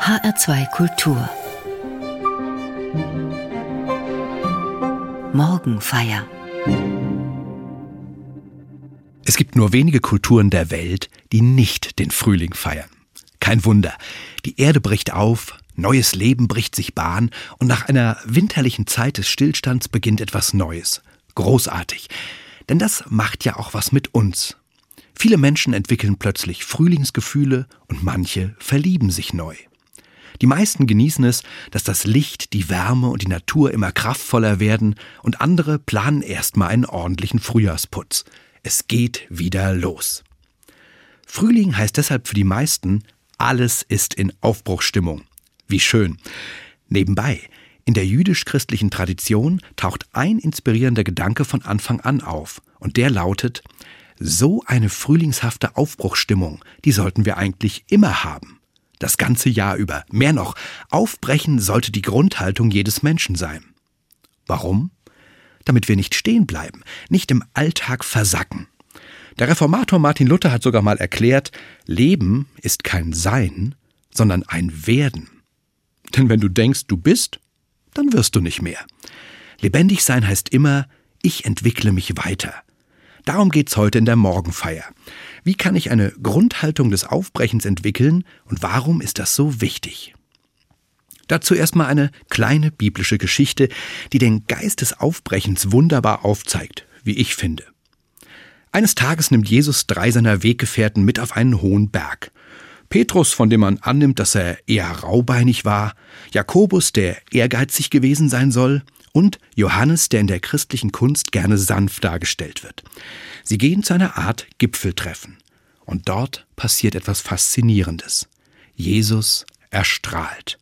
HR2 Kultur Morgenfeier Es gibt nur wenige Kulturen der Welt, die nicht den Frühling feiern. Kein Wunder. Die Erde bricht auf, neues Leben bricht sich Bahn und nach einer winterlichen Zeit des Stillstands beginnt etwas Neues. Großartig. Denn das macht ja auch was mit uns. Viele Menschen entwickeln plötzlich Frühlingsgefühle und manche verlieben sich neu. Die meisten genießen es, dass das Licht, die Wärme und die Natur immer kraftvoller werden und andere planen erstmal einen ordentlichen Frühjahrsputz. Es geht wieder los. Frühling heißt deshalb für die meisten, alles ist in Aufbruchsstimmung. Wie schön. Nebenbei, in der jüdisch-christlichen Tradition taucht ein inspirierender Gedanke von Anfang an auf, und der lautet, so eine frühlingshafte Aufbruchsstimmung, die sollten wir eigentlich immer haben. Das ganze Jahr über. Mehr noch, aufbrechen sollte die Grundhaltung jedes Menschen sein. Warum? Damit wir nicht stehen bleiben, nicht im Alltag versacken. Der Reformator Martin Luther hat sogar mal erklärt, Leben ist kein Sein, sondern ein Werden. Denn wenn du denkst, du bist, dann wirst du nicht mehr. Lebendig sein heißt immer, ich entwickle mich weiter. Darum geht's heute in der Morgenfeier. Wie kann ich eine Grundhaltung des Aufbrechens entwickeln und warum ist das so wichtig? Dazu erstmal eine kleine biblische Geschichte, die den Geist des Aufbrechens wunderbar aufzeigt, wie ich finde. Eines Tages nimmt Jesus drei seiner Weggefährten mit auf einen hohen Berg. Petrus, von dem man annimmt, dass er eher raubeinig war, Jakobus, der ehrgeizig gewesen sein soll, und Johannes, der in der christlichen Kunst gerne sanft dargestellt wird. Sie gehen zu einer Art Gipfeltreffen. Und dort passiert etwas Faszinierendes. Jesus erstrahlt.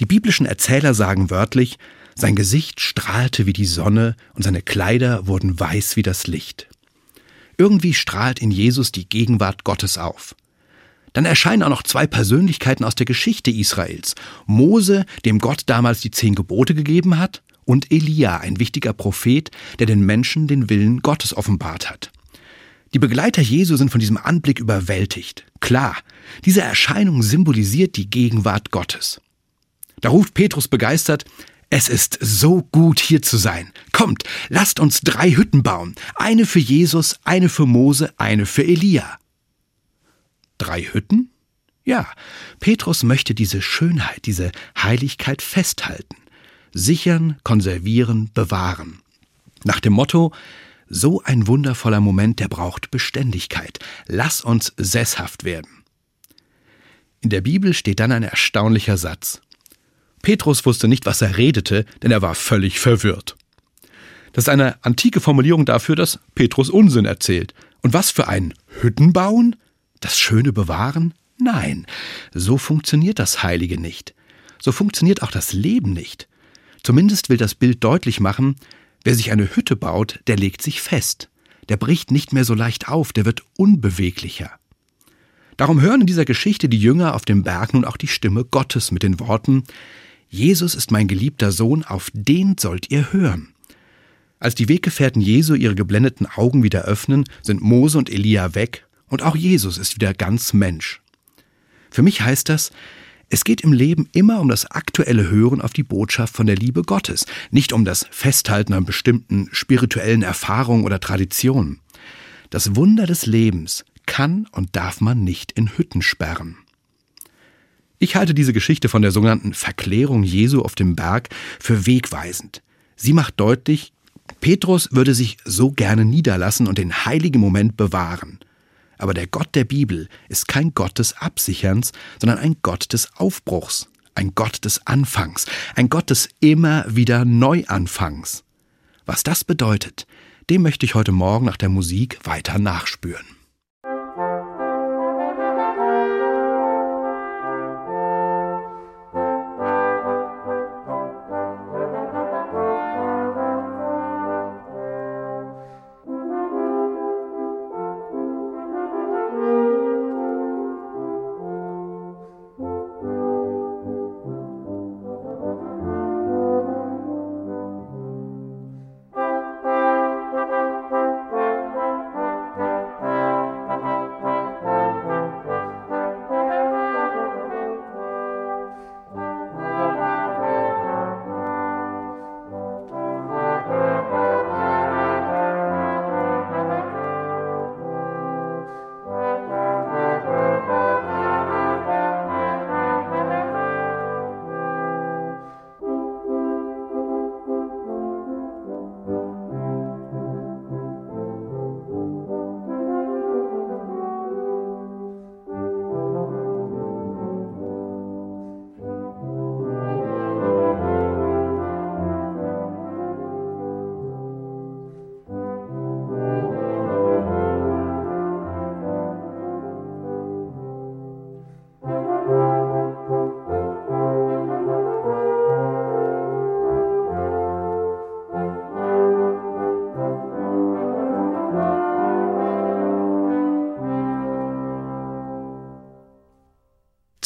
Die biblischen Erzähler sagen wörtlich, sein Gesicht strahlte wie die Sonne und seine Kleider wurden weiß wie das Licht. Irgendwie strahlt in Jesus die Gegenwart Gottes auf. Dann erscheinen auch noch zwei Persönlichkeiten aus der Geschichte Israels. Mose, dem Gott damals die zehn Gebote gegeben hat, und Elia, ein wichtiger Prophet, der den Menschen den Willen Gottes offenbart hat. Die Begleiter Jesu sind von diesem Anblick überwältigt. Klar, diese Erscheinung symbolisiert die Gegenwart Gottes. Da ruft Petrus begeistert, es ist so gut hier zu sein. Kommt, lasst uns drei Hütten bauen. Eine für Jesus, eine für Mose, eine für Elia. Drei Hütten? Ja, Petrus möchte diese Schönheit, diese Heiligkeit festhalten sichern, konservieren, bewahren. Nach dem Motto, so ein wundervoller Moment, der braucht Beständigkeit. Lass uns sesshaft werden. In der Bibel steht dann ein erstaunlicher Satz. Petrus wusste nicht, was er redete, denn er war völlig verwirrt. Das ist eine antike Formulierung dafür, dass Petrus Unsinn erzählt. Und was für ein Hüttenbauen? Das Schöne bewahren? Nein, so funktioniert das Heilige nicht. So funktioniert auch das Leben nicht. Zumindest will das Bild deutlich machen, wer sich eine Hütte baut, der legt sich fest. Der bricht nicht mehr so leicht auf, der wird unbeweglicher. Darum hören in dieser Geschichte die Jünger auf dem Berg nun auch die Stimme Gottes mit den Worten Jesus ist mein geliebter Sohn, auf den sollt ihr hören. Als die Weggefährten Jesu ihre geblendeten Augen wieder öffnen, sind Mose und Elia weg und auch Jesus ist wieder ganz Mensch. Für mich heißt das, es geht im Leben immer um das aktuelle Hören auf die Botschaft von der Liebe Gottes, nicht um das Festhalten an bestimmten spirituellen Erfahrungen oder Traditionen. Das Wunder des Lebens kann und darf man nicht in Hütten sperren. Ich halte diese Geschichte von der sogenannten Verklärung Jesu auf dem Berg für wegweisend. Sie macht deutlich, Petrus würde sich so gerne niederlassen und den heiligen Moment bewahren. Aber der Gott der Bibel ist kein Gott des Absicherns, sondern ein Gott des Aufbruchs, ein Gott des Anfangs, ein Gott des immer wieder Neuanfangs. Was das bedeutet, dem möchte ich heute Morgen nach der Musik weiter nachspüren.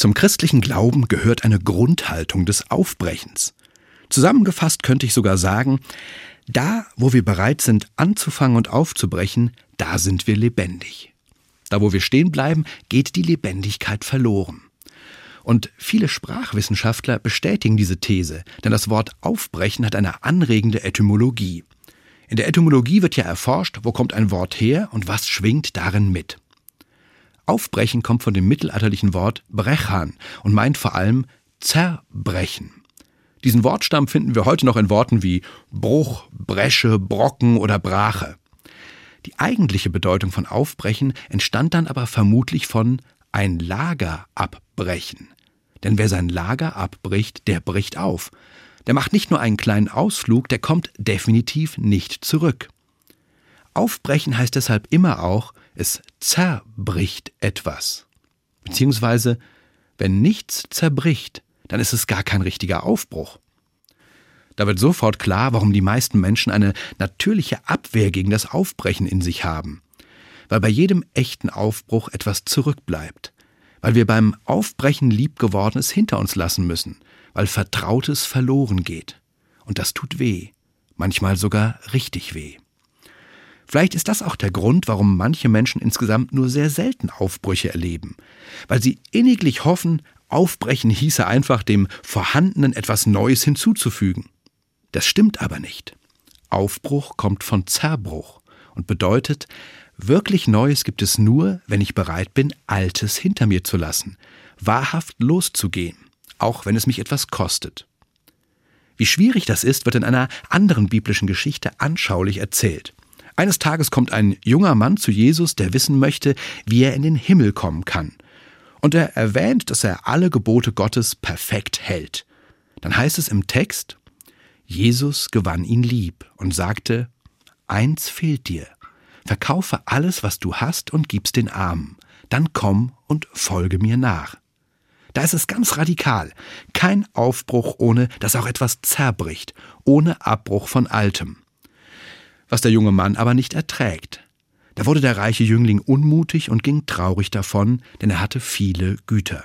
Zum christlichen Glauben gehört eine Grundhaltung des Aufbrechens. Zusammengefasst könnte ich sogar sagen, da, wo wir bereit sind, anzufangen und aufzubrechen, da sind wir lebendig. Da, wo wir stehen bleiben, geht die Lebendigkeit verloren. Und viele Sprachwissenschaftler bestätigen diese These, denn das Wort aufbrechen hat eine anregende Etymologie. In der Etymologie wird ja erforscht, wo kommt ein Wort her und was schwingt darin mit. Aufbrechen kommt von dem mittelalterlichen Wort brechan und meint vor allem zerbrechen. Diesen Wortstamm finden wir heute noch in Worten wie Bruch, Bresche, Brocken oder Brache. Die eigentliche Bedeutung von Aufbrechen entstand dann aber vermutlich von ein Lager abbrechen. Denn wer sein Lager abbricht, der bricht auf. Der macht nicht nur einen kleinen Ausflug, der kommt definitiv nicht zurück. Aufbrechen heißt deshalb immer auch, es zerbricht etwas. Beziehungsweise, wenn nichts zerbricht, dann ist es gar kein richtiger Aufbruch. Da wird sofort klar, warum die meisten Menschen eine natürliche Abwehr gegen das Aufbrechen in sich haben. Weil bei jedem echten Aufbruch etwas zurückbleibt. Weil wir beim Aufbrechen liebgewordenes hinter uns lassen müssen. Weil Vertrautes verloren geht. Und das tut weh. Manchmal sogar richtig weh. Vielleicht ist das auch der Grund, warum manche Menschen insgesamt nur sehr selten Aufbrüche erleben. Weil sie inniglich hoffen, Aufbrechen hieße einfach dem Vorhandenen etwas Neues hinzuzufügen. Das stimmt aber nicht. Aufbruch kommt von Zerbruch und bedeutet, wirklich Neues gibt es nur, wenn ich bereit bin, Altes hinter mir zu lassen, wahrhaft loszugehen, auch wenn es mich etwas kostet. Wie schwierig das ist, wird in einer anderen biblischen Geschichte anschaulich erzählt. Eines Tages kommt ein junger Mann zu Jesus, der wissen möchte, wie er in den Himmel kommen kann und er erwähnt, dass er alle Gebote Gottes perfekt hält. Dann heißt es im Text, Jesus gewann ihn lieb und sagte, Eins fehlt dir, verkaufe alles, was du hast und gib's den Armen, dann komm und folge mir nach. Da ist es ganz radikal, kein Aufbruch ohne, dass auch etwas zerbricht, ohne Abbruch von Altem. Was der junge Mann aber nicht erträgt, da wurde der reiche Jüngling unmutig und ging traurig davon, denn er hatte viele Güter.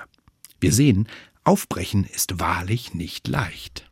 Wir sehen, Aufbrechen ist wahrlich nicht leicht.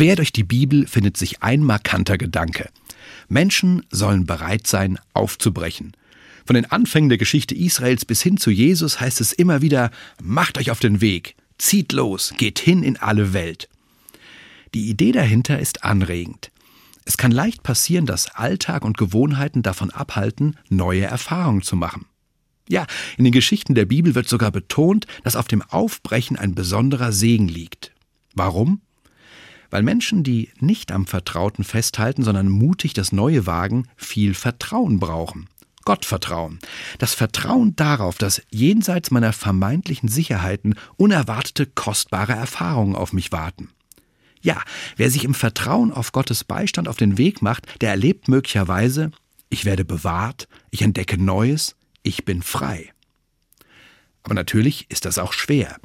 Quer durch die Bibel findet sich ein markanter Gedanke. Menschen sollen bereit sein, aufzubrechen. Von den Anfängen der Geschichte Israels bis hin zu Jesus heißt es immer wieder, macht euch auf den Weg, zieht los, geht hin in alle Welt. Die Idee dahinter ist anregend. Es kann leicht passieren, dass Alltag und Gewohnheiten davon abhalten, neue Erfahrungen zu machen. Ja, in den Geschichten der Bibel wird sogar betont, dass auf dem Aufbrechen ein besonderer Segen liegt. Warum? Weil Menschen, die nicht am Vertrauten festhalten, sondern mutig das Neue wagen, viel Vertrauen brauchen. Gottvertrauen. Das Vertrauen darauf, dass jenseits meiner vermeintlichen Sicherheiten unerwartete kostbare Erfahrungen auf mich warten. Ja, wer sich im Vertrauen auf Gottes Beistand auf den Weg macht, der erlebt möglicherweise, ich werde bewahrt, ich entdecke Neues, ich bin frei. Aber natürlich ist das auch schwer.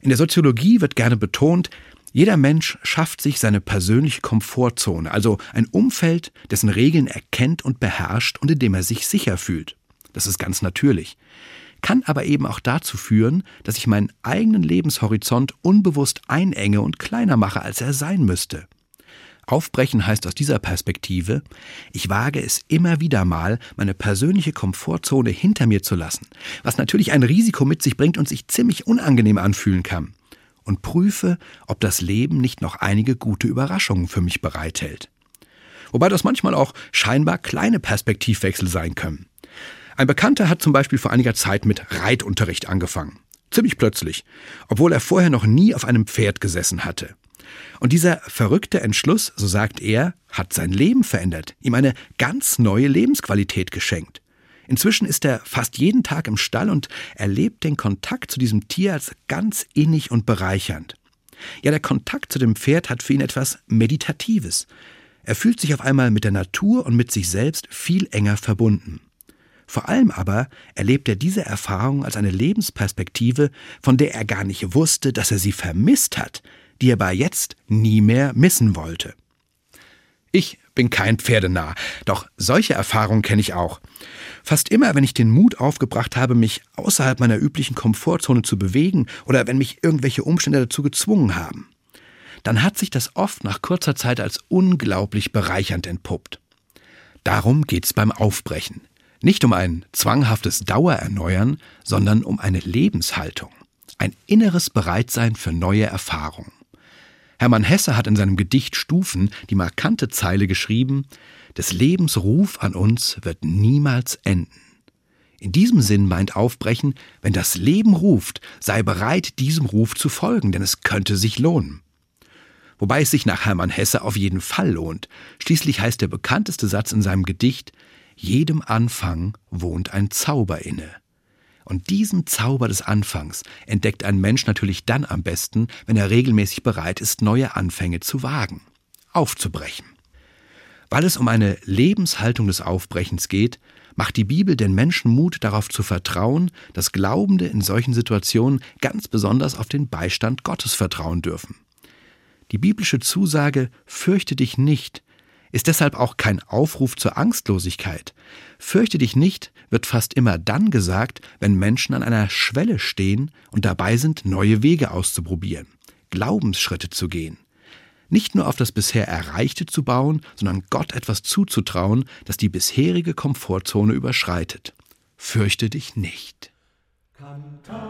In der Soziologie wird gerne betont, jeder Mensch schafft sich seine persönliche Komfortzone, also ein Umfeld, dessen Regeln er kennt und beherrscht und in dem er sich sicher fühlt. Das ist ganz natürlich. Kann aber eben auch dazu führen, dass ich meinen eigenen Lebenshorizont unbewusst einenge und kleiner mache, als er sein müsste. Aufbrechen heißt aus dieser Perspektive, ich wage es immer wieder mal, meine persönliche Komfortzone hinter mir zu lassen, was natürlich ein Risiko mit sich bringt und sich ziemlich unangenehm anfühlen kann, und prüfe, ob das Leben nicht noch einige gute Überraschungen für mich bereithält. Wobei das manchmal auch scheinbar kleine Perspektivwechsel sein können. Ein Bekannter hat zum Beispiel vor einiger Zeit mit Reitunterricht angefangen. Ziemlich plötzlich, obwohl er vorher noch nie auf einem Pferd gesessen hatte. Und dieser verrückte Entschluss, so sagt er, hat sein Leben verändert, ihm eine ganz neue Lebensqualität geschenkt. Inzwischen ist er fast jeden Tag im Stall und erlebt den Kontakt zu diesem Tier als ganz innig und bereichernd. Ja, der Kontakt zu dem Pferd hat für ihn etwas Meditatives. Er fühlt sich auf einmal mit der Natur und mit sich selbst viel enger verbunden. Vor allem aber erlebt er diese Erfahrung als eine Lebensperspektive, von der er gar nicht wusste, dass er sie vermisst hat, die er aber jetzt nie mehr missen wollte. Ich bin kein Pferdenah, doch solche Erfahrungen kenne ich auch. Fast immer, wenn ich den Mut aufgebracht habe, mich außerhalb meiner üblichen Komfortzone zu bewegen oder wenn mich irgendwelche Umstände dazu gezwungen haben, dann hat sich das oft nach kurzer Zeit als unglaublich bereichernd entpuppt. Darum geht's beim Aufbrechen. Nicht um ein zwanghaftes Dauererneuern, sondern um eine Lebenshaltung, ein inneres Bereitsein für neue Erfahrungen. Hermann Hesse hat in seinem Gedicht Stufen die markante Zeile geschrieben, des Lebens Ruf an uns wird niemals enden. In diesem Sinn meint Aufbrechen, wenn das Leben ruft, sei bereit, diesem Ruf zu folgen, denn es könnte sich lohnen. Wobei es sich nach Hermann Hesse auf jeden Fall lohnt. Schließlich heißt der bekannteste Satz in seinem Gedicht, jedem Anfang wohnt ein Zauber inne. Und diesen Zauber des Anfangs entdeckt ein Mensch natürlich dann am besten, wenn er regelmäßig bereit ist, neue Anfänge zu wagen, aufzubrechen. Weil es um eine Lebenshaltung des Aufbrechens geht, macht die Bibel den Menschen Mut, darauf zu vertrauen, dass Glaubende in solchen Situationen ganz besonders auf den Beistand Gottes vertrauen dürfen. Die biblische Zusage Fürchte dich nicht ist deshalb auch kein Aufruf zur Angstlosigkeit. Fürchte dich nicht wird fast immer dann gesagt, wenn Menschen an einer Schwelle stehen und dabei sind, neue Wege auszuprobieren, Glaubensschritte zu gehen. Nicht nur auf das bisher Erreichte zu bauen, sondern Gott etwas zuzutrauen, das die bisherige Komfortzone überschreitet. Fürchte dich nicht. Cantate.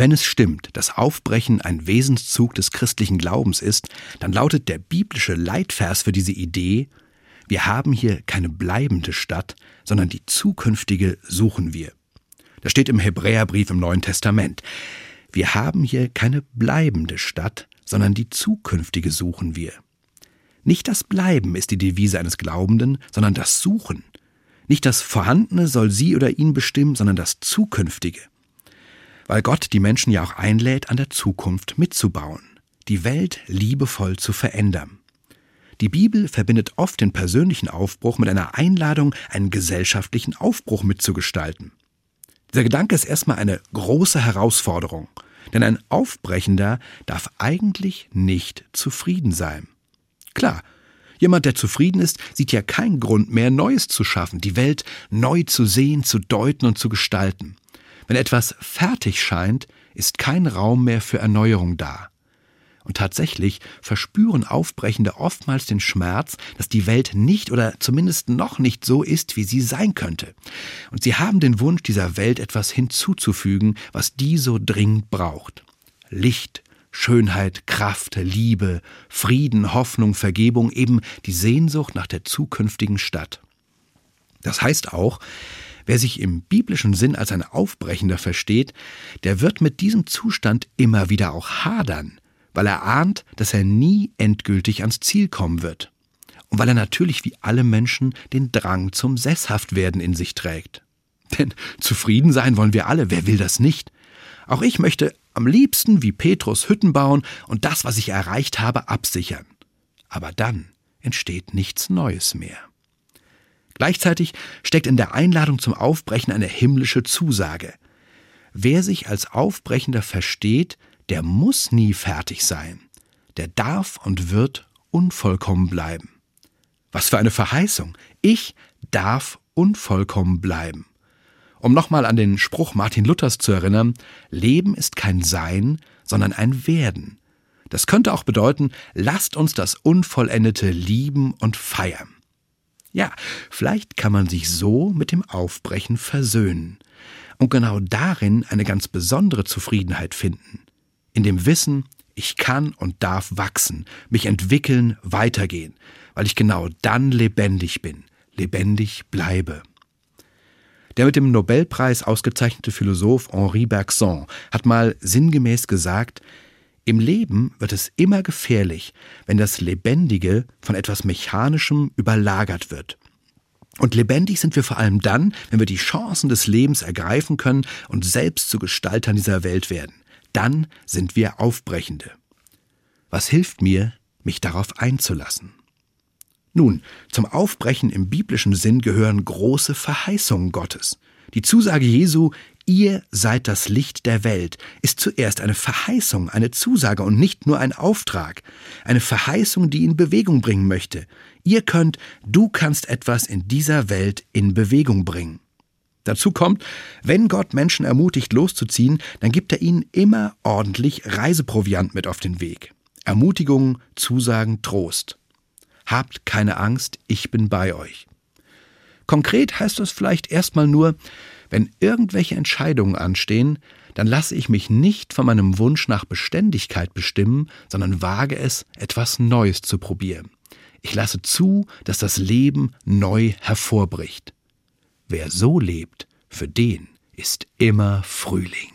Wenn es stimmt, dass Aufbrechen ein Wesenszug des christlichen Glaubens ist, dann lautet der biblische Leitvers für diese Idee, wir haben hier keine bleibende Stadt, sondern die zukünftige suchen wir. Das steht im Hebräerbrief im Neuen Testament. Wir haben hier keine bleibende Stadt, sondern die zukünftige suchen wir. Nicht das Bleiben ist die Devise eines Glaubenden, sondern das Suchen. Nicht das Vorhandene soll sie oder ihn bestimmen, sondern das Zukünftige weil Gott die Menschen ja auch einlädt, an der Zukunft mitzubauen, die Welt liebevoll zu verändern. Die Bibel verbindet oft den persönlichen Aufbruch mit einer Einladung, einen gesellschaftlichen Aufbruch mitzugestalten. Dieser Gedanke ist erstmal eine große Herausforderung, denn ein Aufbrechender darf eigentlich nicht zufrieden sein. Klar, jemand, der zufrieden ist, sieht ja keinen Grund mehr, Neues zu schaffen, die Welt neu zu sehen, zu deuten und zu gestalten. Wenn etwas fertig scheint, ist kein Raum mehr für Erneuerung da. Und tatsächlich verspüren Aufbrechende oftmals den Schmerz, dass die Welt nicht oder zumindest noch nicht so ist, wie sie sein könnte. Und sie haben den Wunsch, dieser Welt etwas hinzuzufügen, was die so dringend braucht. Licht, Schönheit, Kraft, Liebe, Frieden, Hoffnung, Vergebung, eben die Sehnsucht nach der zukünftigen Stadt. Das heißt auch, Wer sich im biblischen Sinn als ein Aufbrechender versteht, der wird mit diesem Zustand immer wieder auch hadern, weil er ahnt, dass er nie endgültig ans Ziel kommen wird. Und weil er natürlich wie alle Menschen den Drang zum Sesshaftwerden in sich trägt. Denn zufrieden sein wollen wir alle, wer will das nicht? Auch ich möchte am liebsten wie Petrus Hütten bauen und das, was ich erreicht habe, absichern. Aber dann entsteht nichts Neues mehr. Gleichzeitig steckt in der Einladung zum Aufbrechen eine himmlische Zusage. Wer sich als Aufbrechender versteht, der muss nie fertig sein. Der darf und wird unvollkommen bleiben. Was für eine Verheißung. Ich darf unvollkommen bleiben. Um nochmal an den Spruch Martin Luthers zu erinnern, Leben ist kein Sein, sondern ein Werden. Das könnte auch bedeuten, lasst uns das Unvollendete lieben und feiern. Ja, vielleicht kann man sich so mit dem Aufbrechen versöhnen und genau darin eine ganz besondere Zufriedenheit finden. In dem Wissen, ich kann und darf wachsen, mich entwickeln, weitergehen, weil ich genau dann lebendig bin, lebendig bleibe. Der mit dem Nobelpreis ausgezeichnete Philosoph Henri Bergson hat mal sinngemäß gesagt, im Leben wird es immer gefährlich, wenn das Lebendige von etwas Mechanischem überlagert wird. Und lebendig sind wir vor allem dann, wenn wir die Chancen des Lebens ergreifen können und selbst zu Gestaltern dieser Welt werden. Dann sind wir Aufbrechende. Was hilft mir, mich darauf einzulassen? Nun, zum Aufbrechen im biblischen Sinn gehören große Verheißungen Gottes. Die Zusage Jesu, Ihr seid das Licht der Welt ist zuerst eine Verheißung, eine Zusage und nicht nur ein Auftrag, eine Verheißung, die in Bewegung bringen möchte. Ihr könnt, du kannst etwas in dieser Welt in Bewegung bringen. Dazu kommt, wenn Gott Menschen ermutigt, loszuziehen, dann gibt er ihnen immer ordentlich Reiseproviant mit auf den Weg. Ermutigung, Zusagen, Trost. Habt keine Angst, ich bin bei euch. Konkret heißt das vielleicht erstmal nur, wenn irgendwelche Entscheidungen anstehen, dann lasse ich mich nicht von meinem Wunsch nach Beständigkeit bestimmen, sondern wage es, etwas Neues zu probieren. Ich lasse zu, dass das Leben neu hervorbricht. Wer so lebt, für den ist immer Frühling.